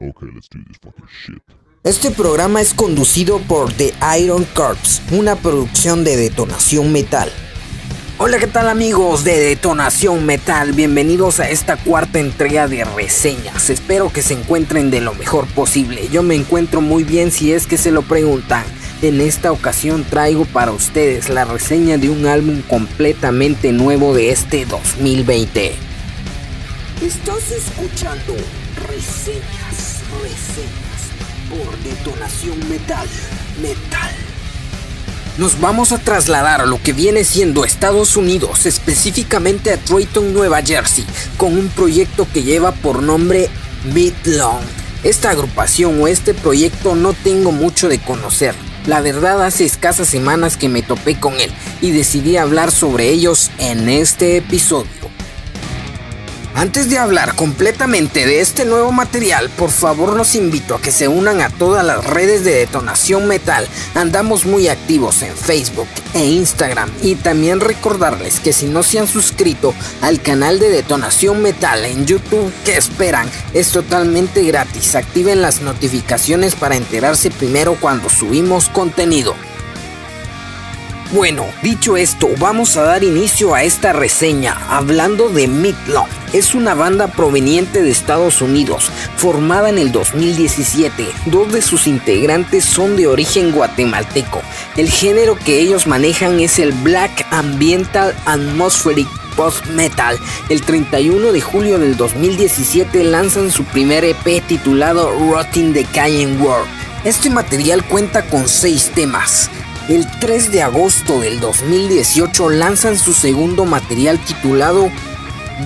Okay, let's do this fucking shit. Este programa es conducido por The Iron Corps, una producción de Detonación Metal. Hola, ¿qué tal amigos de Detonación Metal? Bienvenidos a esta cuarta entrega de reseñas. Espero que se encuentren de lo mejor posible. Yo me encuentro muy bien si es que se lo preguntan. En esta ocasión traigo para ustedes la reseña de un álbum completamente nuevo de este 2020. Estás escuchando reseñas, por detonación metal, metal. Nos vamos a trasladar a lo que viene siendo Estados Unidos, específicamente a Troyton, Nueva Jersey, con un proyecto que lleva por nombre Midlong. Esta agrupación o este proyecto no tengo mucho de conocer. La verdad hace escasas semanas que me topé con él y decidí hablar sobre ellos en este episodio. Antes de hablar completamente de este nuevo material, por favor los invito a que se unan a todas las redes de detonación metal. Andamos muy activos en Facebook e Instagram y también recordarles que si no se han suscrito al canal de detonación metal en YouTube, ¿qué esperan? Es totalmente gratis. Activen las notificaciones para enterarse primero cuando subimos contenido. Bueno, dicho esto, vamos a dar inicio a esta reseña hablando de Midlong. Es una banda proveniente de Estados Unidos, formada en el 2017. Dos de sus integrantes son de origen guatemalteco. El género que ellos manejan es el Black Ambiental Atmospheric Post Metal. El 31 de julio del 2017 lanzan su primer EP titulado Rotting the Cayenne World. Este material cuenta con seis temas. El 3 de agosto del 2018 lanzan su segundo material titulado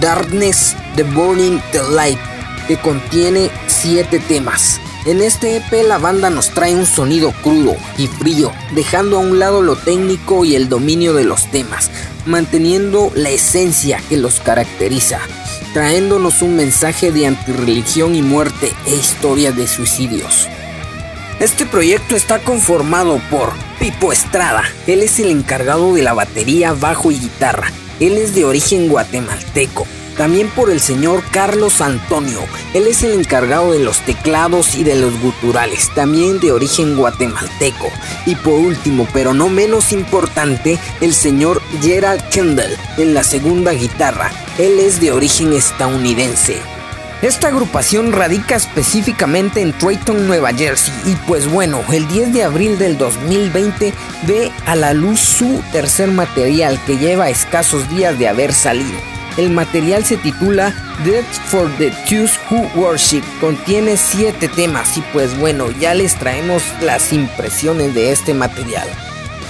Darkness The Burning the Light, que contiene 7 temas. En este EP la banda nos trae un sonido crudo y frío, dejando a un lado lo técnico y el dominio de los temas, manteniendo la esencia que los caracteriza, traéndonos un mensaje de antirreligión y muerte e historia de suicidios. Este proyecto está conformado por Pipo Estrada, él es el encargado de la batería, bajo y guitarra, él es de origen guatemalteco. También por el señor Carlos Antonio, él es el encargado de los teclados y de los guturales, también de origen guatemalteco. Y por último, pero no menos importante, el señor Gerald Kendall en la segunda guitarra, él es de origen estadounidense. Esta agrupación radica específicamente en Troyton, Nueva Jersey y pues bueno, el 10 de abril del 2020 ve a la luz su tercer material que lleva escasos días de haber salido. El material se titula Death for the Jews Who Worship, contiene 7 temas y pues bueno, ya les traemos las impresiones de este material.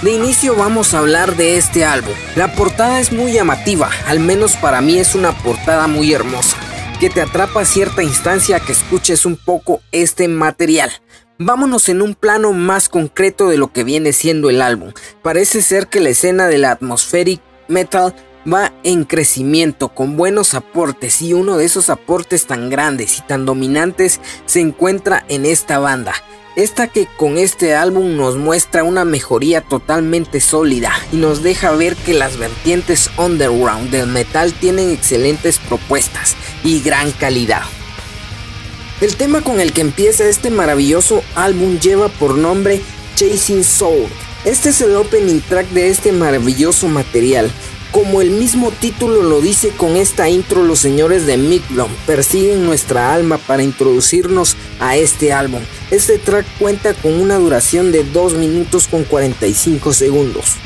De inicio vamos a hablar de este álbum. La portada es muy llamativa, al menos para mí es una portada muy hermosa que te atrapa cierta instancia que escuches un poco este material. Vámonos en un plano más concreto de lo que viene siendo el álbum. Parece ser que la escena de la atmospheric metal va en crecimiento con buenos aportes y uno de esos aportes tan grandes y tan dominantes se encuentra en esta banda. Esta que con este álbum nos muestra una mejoría totalmente sólida y nos deja ver que las vertientes underground del metal tienen excelentes propuestas y gran calidad. El tema con el que empieza este maravilloso álbum lleva por nombre Chasing Soul. Este es el opening track de este maravilloso material como el mismo título lo dice con esta intro, los señores de Midlum persiguen nuestra alma para introducirnos a este álbum. Este track cuenta con una duración de 2 minutos con 45 segundos.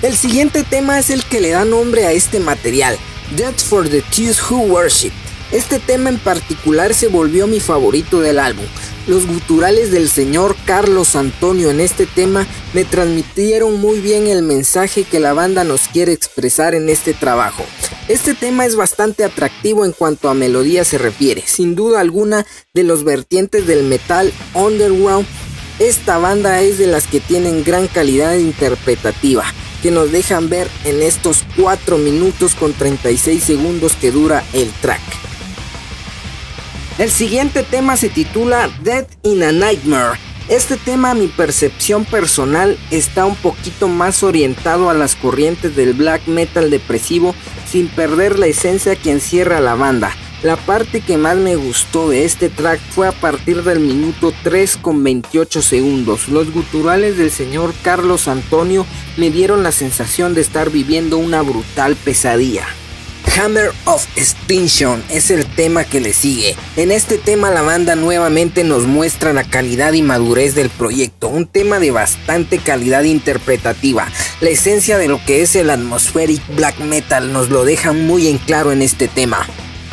El siguiente tema es el que le da nombre a este material, Death for the Jews Who Worship. Este tema en particular se volvió mi favorito del álbum. Los guturales del señor Carlos Antonio en este tema me transmitieron muy bien el mensaje que la banda nos quiere expresar en este trabajo. Este tema es bastante atractivo en cuanto a melodía se refiere, sin duda alguna de los vertientes del metal underground. Esta banda es de las que tienen gran calidad interpretativa, que nos dejan ver en estos 4 minutos con 36 segundos que dura el track. El siguiente tema se titula Death in a Nightmare. Este tema a mi percepción personal está un poquito más orientado a las corrientes del black metal depresivo sin perder la esencia que encierra la banda. La parte que más me gustó de este track fue a partir del minuto 3 con 28 segundos. Los guturales del señor Carlos Antonio me dieron la sensación de estar viviendo una brutal pesadilla. Hammer of Extinction es el tema que le sigue. En este tema la banda nuevamente nos muestra la calidad y madurez del proyecto, un tema de bastante calidad interpretativa. La esencia de lo que es el atmospheric black metal nos lo deja muy en claro en este tema.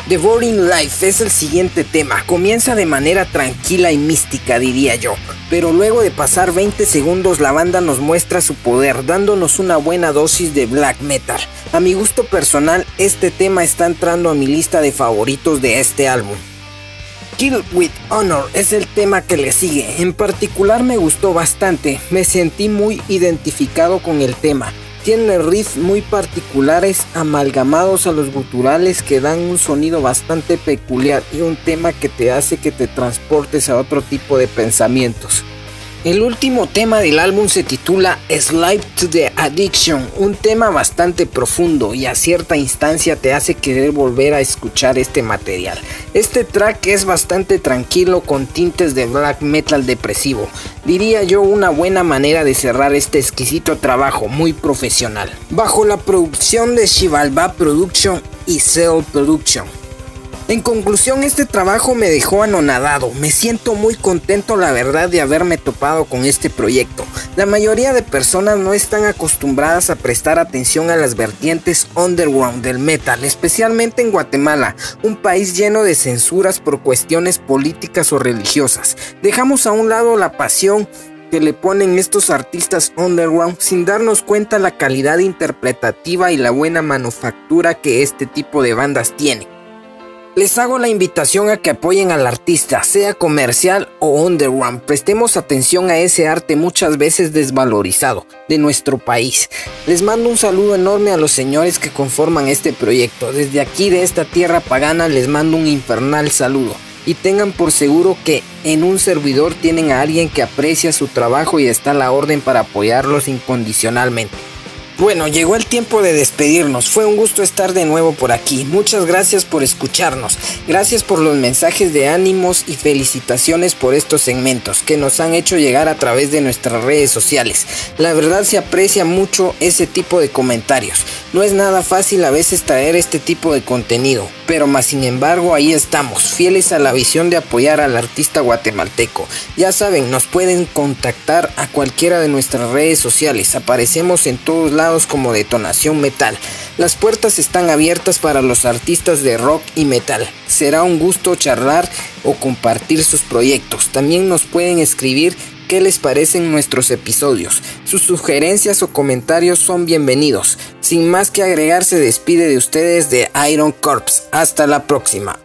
The Boring Life es el siguiente tema. Comienza de manera tranquila y mística, diría yo. Pero luego de pasar 20 segundos la banda nos muestra su poder, dándonos una buena dosis de black metal. A mi gusto personal, este tema está entrando a mi lista de favoritos de este álbum. Kill with Honor es el tema que le sigue. En particular me gustó bastante, me sentí muy identificado con el tema. Tiene riffs muy particulares amalgamados a los guturales que dan un sonido bastante peculiar y un tema que te hace que te transportes a otro tipo de pensamientos. El último tema del álbum se titula Slide to the Addiction, un tema bastante profundo y a cierta instancia te hace querer volver a escuchar este material. Este track es bastante tranquilo con tintes de black metal depresivo, diría yo una buena manera de cerrar este exquisito trabajo muy profesional. Bajo la producción de Shivalba Production y Cell Production. En conclusión, este trabajo me dejó anonadado. Me siento muy contento, la verdad, de haberme topado con este proyecto. La mayoría de personas no están acostumbradas a prestar atención a las vertientes underground del metal, especialmente en Guatemala, un país lleno de censuras por cuestiones políticas o religiosas. Dejamos a un lado la pasión que le ponen estos artistas underground sin darnos cuenta la calidad interpretativa y la buena manufactura que este tipo de bandas tiene. Les hago la invitación a que apoyen al artista, sea comercial o underground. Prestemos atención a ese arte muchas veces desvalorizado de nuestro país. Les mando un saludo enorme a los señores que conforman este proyecto. Desde aquí de esta tierra pagana les mando un infernal saludo. Y tengan por seguro que en un servidor tienen a alguien que aprecia su trabajo y está a la orden para apoyarlos incondicionalmente. Bueno, llegó el tiempo de despedirnos. Fue un gusto estar de nuevo por aquí. Muchas gracias por escucharnos. Gracias por los mensajes de ánimos y felicitaciones por estos segmentos que nos han hecho llegar a través de nuestras redes sociales. La verdad se aprecia mucho ese tipo de comentarios. No es nada fácil a veces traer este tipo de contenido, pero más sin embargo ahí estamos, fieles a la visión de apoyar al artista guatemalteco. Ya saben, nos pueden contactar a cualquiera de nuestras redes sociales. Aparecemos en todos lados como Detonación Metal. Las puertas están abiertas para los artistas de rock y metal. Será un gusto charlar o compartir sus proyectos. También nos pueden escribir qué les parecen nuestros episodios. Sus sugerencias o comentarios son bienvenidos. Sin más que agregar, se despide de ustedes de Iron Corps. Hasta la próxima.